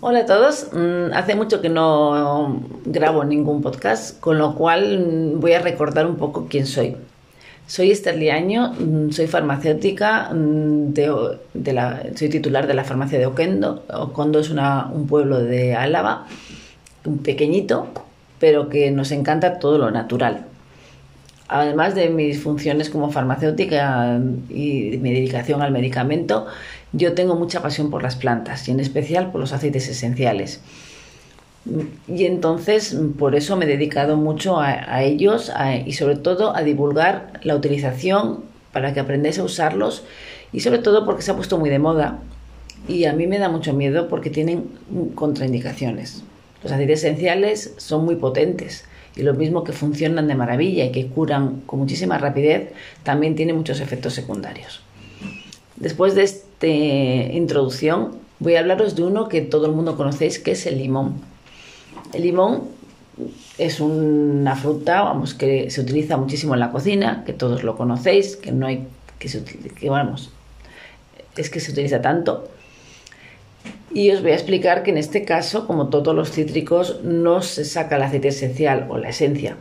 Hola a todos. Mm, hace mucho que no grabo ningún podcast, con lo cual mm, voy a recordar un poco quién soy. Soy Esther Liaño, mm, soy farmacéutica, de, la, soy titular de la farmacia de Oquendo. Oquendo es un pueblo de Álava, pequeñito, pero que nos encanta todo lo natural. Además de mis funciones como farmacéutica y mi dedicación al medicamento, yo tengo mucha pasión por las plantas y en especial por los aceites esenciales. Y entonces por eso me he dedicado mucho a, ellos y sobre todo a divulgar la utilización para que aprendáis a usarlos y sobre todo porque se ha puesto muy de moda y a mí me da mucho miedo porque tienen contraindicaciones. Los aceites esenciales son muy potentes y lo mismo que funcionan de maravilla y que curan con muchísima rapidez, también tienen muchos efectos secundarios. Después de introducción, voy a hablaros de uno que todo el mundo conocéis, que es el limón. El limón es una fruta, vamos, que se utiliza muchísimo en la cocina, que todos lo conocéis, que no hay que se que vamos, es que se utiliza tanto. Y os voy a explicar que en este caso, como todos los cítricos, no se saca el aceite esencial o la esencia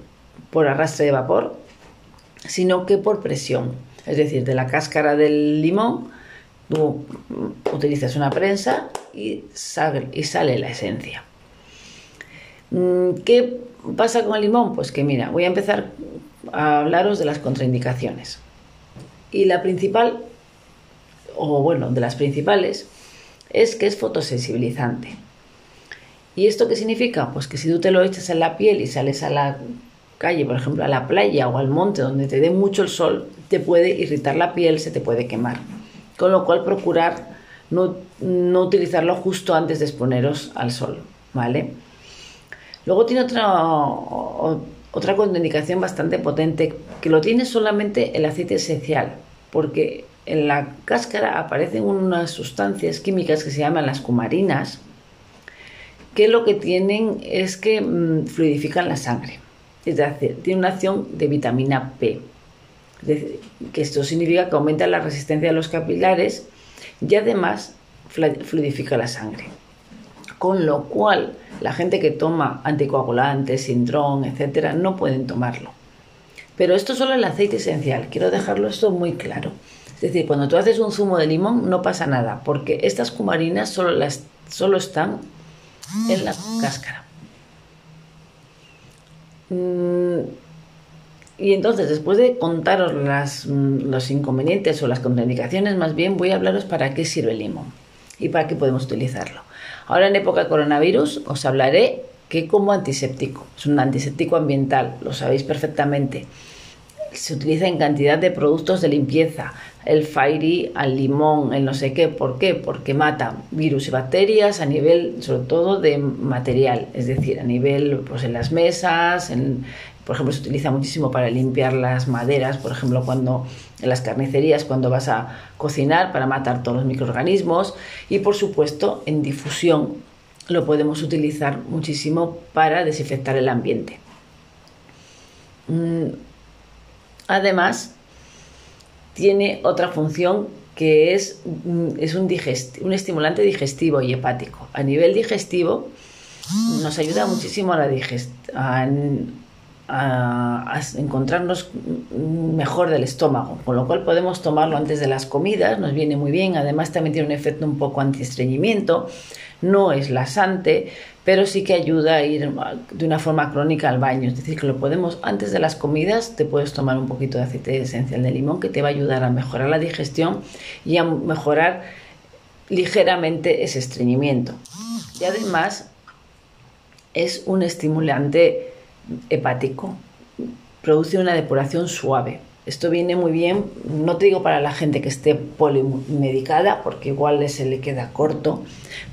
por arrastre de vapor, sino que por presión. Es decir, de la cáscara del limón, tú utilizas una prensa y sale, y sale la esencia. Mm, ¿Qué pasa con el limón? Pues que mira, voy a empezar a hablaros de las contraindicaciones. Y la principal, o bueno, de las principales, es que es fotosensibilizante. ¿Y esto qué significa? Pues que si tú te lo echas en la piel y sales a la calle, por ejemplo, a la playa o al monte donde te dé mucho el sol, te puede irritar la piel, se te puede quemar. Con lo cual procurar no, utilizarlo justo antes de exponeros al sol, ¿vale? Luego tiene otra, otra bastante potente, que lo tiene solamente el aceite esencial, porque en la cáscara aparecen unas sustancias químicas que se llaman las cumarinas, que lo que tienen es que mm, fluidifican la sangre. Es decir, tiene una acción de vitamina P. que esto significa que aumenta la resistencia de los capilares y además fluidifica la sangre. Con lo cual, la gente que toma anticoagulantes, sindrón, etcétera, no pueden tomarlo. Pero esto solo el aceite esencial. Quiero dejarlo esto muy claro. Es decir, cuando tú haces un zumo de limón no pasa nada, porque estas cumarinas solo, las, solo están en la cáscara. Mm, y entonces, después de contaros las, mm, los inconvenientes o las contraindicaciones, más bien voy a hablaros para qué sirve el limón y para qué podemos utilizarlo. Ahora en época de coronavirus os hablaré que como antiséptico, es un antiséptico ambiental, lo sabéis perfectamente. Se utiliza en cantidad de productos de limpieza, el fairy al limón, el no sé qué. ¿Por qué? Porque mata virus y bacterias a nivel, sobre todo, de material, es decir, a nivel, pues en las mesas, en, por ejemplo, se utiliza muchísimo para limpiar las maderas, por ejemplo, cuando en las carnicerías, cuando vas a cocinar, para matar todos los microorganismos. Y, por supuesto, en difusión lo podemos utilizar muchísimo para desinfectar el ambiente. Mm, además, tiene otra función que es, mm, es un, un estimulante digestivo y hepático. A nivel digestivo nos ayuda muchísimo a, la a, encontrarnos mejor del estómago, con lo cual podemos tomarlo antes de las comidas, nos viene muy bien, además también tiene un efecto un poco antiestreñimiento, no es lasante, pero sí que ayuda a ir de una forma crónica al baño. Es decir, que lo podemos, antes de las comidas, te puedes tomar un poquito de aceite esencial de limón que te va a ayudar a mejorar la digestión y a mejorar ligeramente ese estreñimiento. Y además es un estimulante hepático, produce una depuración suave. Esto viene muy bien, no te digo para la gente que esté polimedicada, porque igual se le queda corto,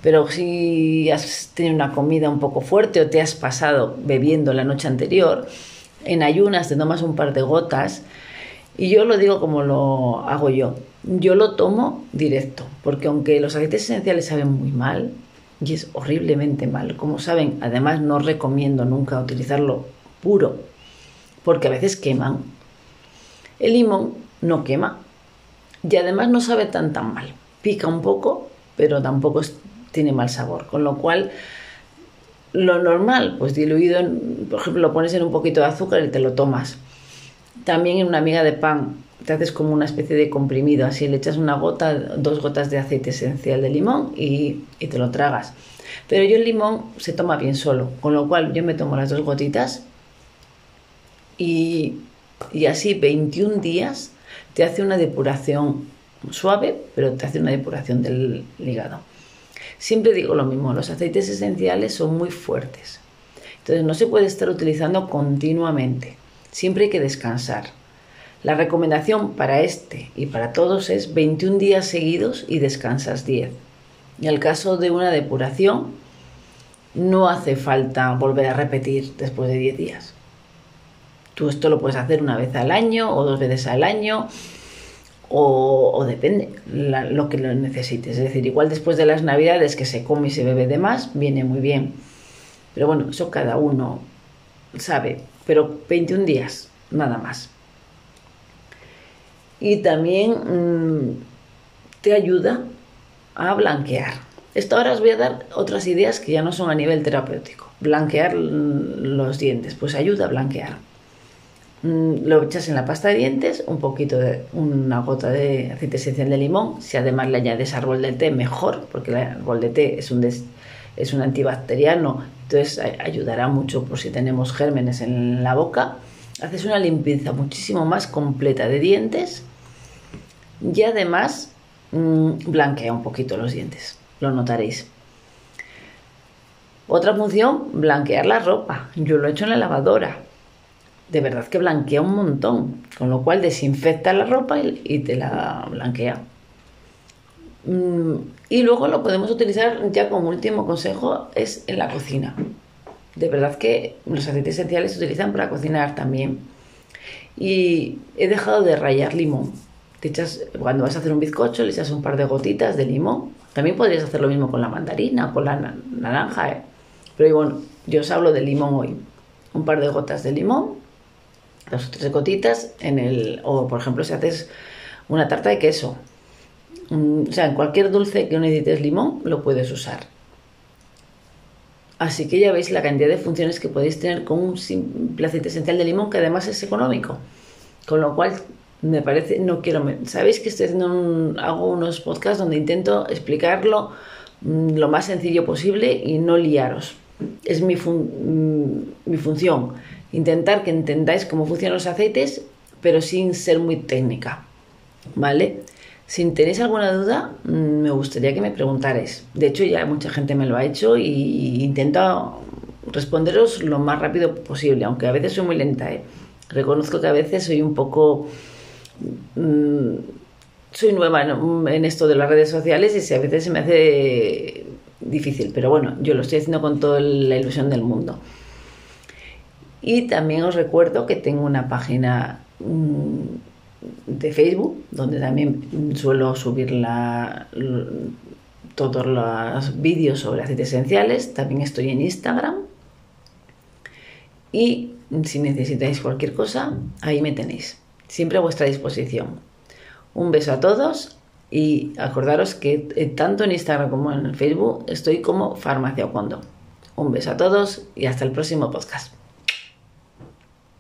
pero si has tenido una comida un poco fuerte o te has pasado bebiendo la noche anterior, en ayunas te tomas un par de gotas, y yo lo digo como lo hago yo. Yo lo tomo directo, porque aunque los aceites esenciales saben muy mal, y es horriblemente mal, como saben, además no recomiendo nunca utilizarlo puro, porque a veces queman el limón no quema y además no sabe tan tan mal. Pica un poco, pero tampoco tiene mal sabor. Con lo cual, lo normal, pues diluido, por ejemplo, lo pones en un poquito de azúcar y te lo tomas. También en una miga de pan te haces como una especie de comprimido, así le echas una gota, dos gotas de aceite esencial de limón y, te lo tragas. Pero yo el limón se toma bien solo, con lo cual yo me tomo las dos gotitas y, y así 21 días te hace una depuración suave, pero te hace una depuración del hígado. Siempre digo lo mismo, los aceites esenciales son muy fuertes. Entonces no se puede estar utilizando continuamente. Siempre hay que descansar. La recomendación para este y para todos es 21 días seguidos y descansas 10. En el caso de una depuración, no hace falta volver a repetir después de 10 días. Tú esto lo puedes hacer una vez al año o dos veces al año o, depende lo que lo necesites. Es decir, igual después de las navidades que se come y se bebe de más, viene muy bien. Pero bueno, eso cada uno sabe. Pero 21 días, nada más. Y también mm, te ayuda a blanquear. Esto ahora os voy a dar otras ideas que ya no son a nivel terapéutico. Blanquear los dientes, pues ayuda a blanquear. Mm, lo echas en la pasta de dientes, un poquito de una gota de aceite esencial de limón. Si además le añades árbol de té, mejor, porque el árbol de té es un, es un antibacteriano, entonces ayudará mucho por si tenemos gérmenes en la boca. Haces una limpieza muchísimo más completa de dientes y además mmm, blanquea un poquito los dientes, lo notaréis. Otra función, blanquear la ropa. Yo lo he hecho en la lavadora de verdad que blanquea un montón, con lo cual desinfecta la ropa y, te la blanquea. Mm, y luego lo podemos utilizar ya como último consejo es en la cocina. De verdad que los aceites esenciales se utilizan para cocinar también. Y he dejado de rayar limón. Te echas, cuando vas a hacer un bizcocho le echas un par de gotitas de limón. También podrías hacer lo mismo con la mandarina con la naranja. ¿eh? Pero bueno, yo os hablo de limón hoy. Un par de gotas de limón dos o tres gotitas en el, o por ejemplo si haces una tarta de queso, mm, o sea, en cualquier dulce que necesites limón lo puedes usar. Así que ya veis la cantidad de funciones que podéis tener con un simple aceite esencial de limón que además es económico. Con lo cual, me parece, no quiero... Sabéis que estoy haciendo hago unos podcasts donde intento explicarlo mm, lo más sencillo posible y no liaros. Es mi, mm, mi función intentar que entendáis cómo funcionan los aceites, pero sin ser muy técnica. ¿Vale? Si tenéis alguna duda, mm, me gustaría que me preguntarais. De hecho, ya mucha gente me lo ha hecho y intento responderos lo más rápido posible, aunque a veces soy muy lenta. ¿eh? Reconozco que a veces soy un poco... Mm, soy nueva en, esto de las redes sociales y a veces se me hace difícil, pero bueno, yo lo estoy haciendo con toda la ilusión del mundo. Y también os recuerdo que tengo una página mm, de Facebook donde también suelo subir todos los vídeos sobre aceites esenciales. También estoy en Instagram. Y si necesitáis cualquier cosa, ahí me tenéis. Siempre a vuestra disposición. Un beso a todos y acordaros que tanto en Instagram como en Facebook estoy como Farmacia Ocondo. Un beso a todos y hasta el próximo podcast.